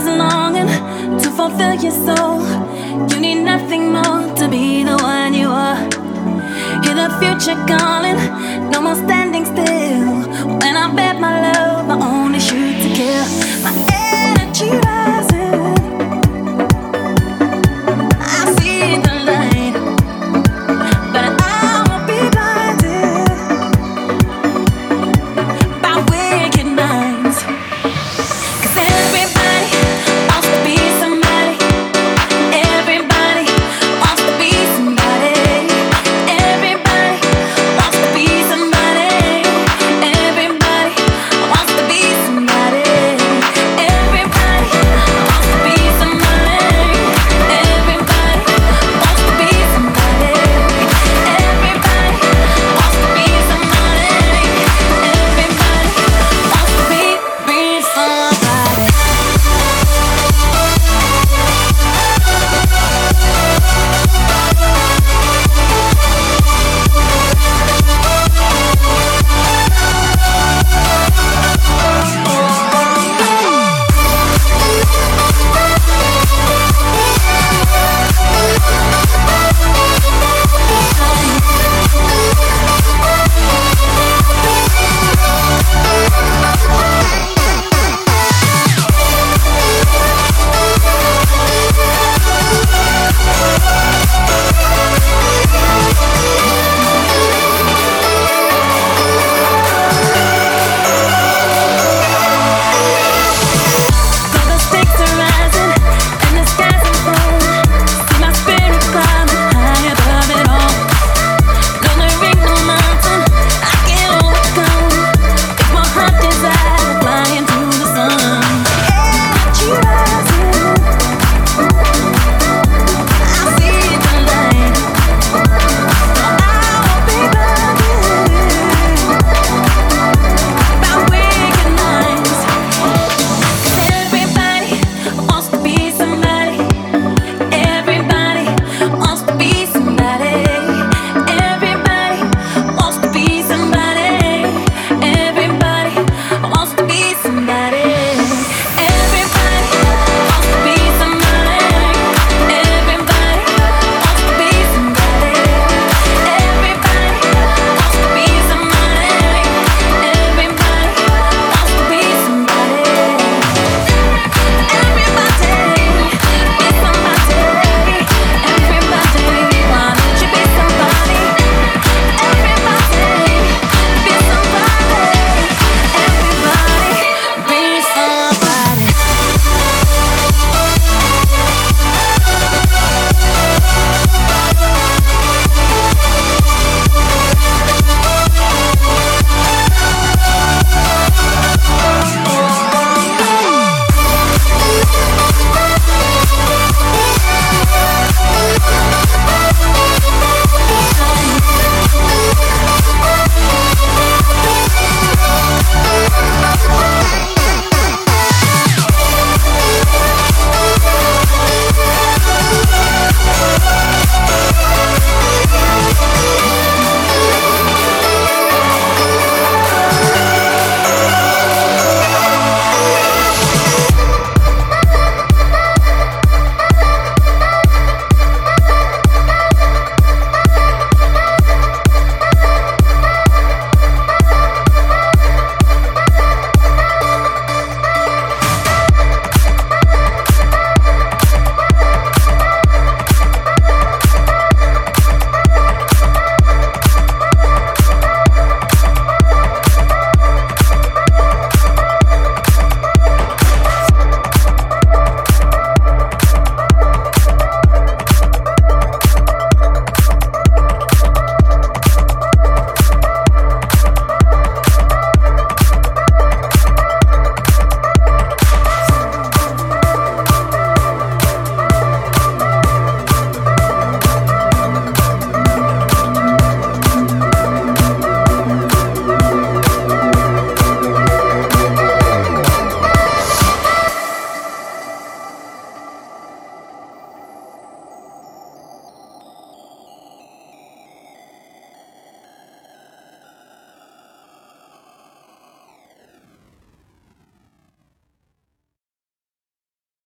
is longing to fulfill your soul. You need nothing more to be the one you are. Hear the future calling, no more standing still.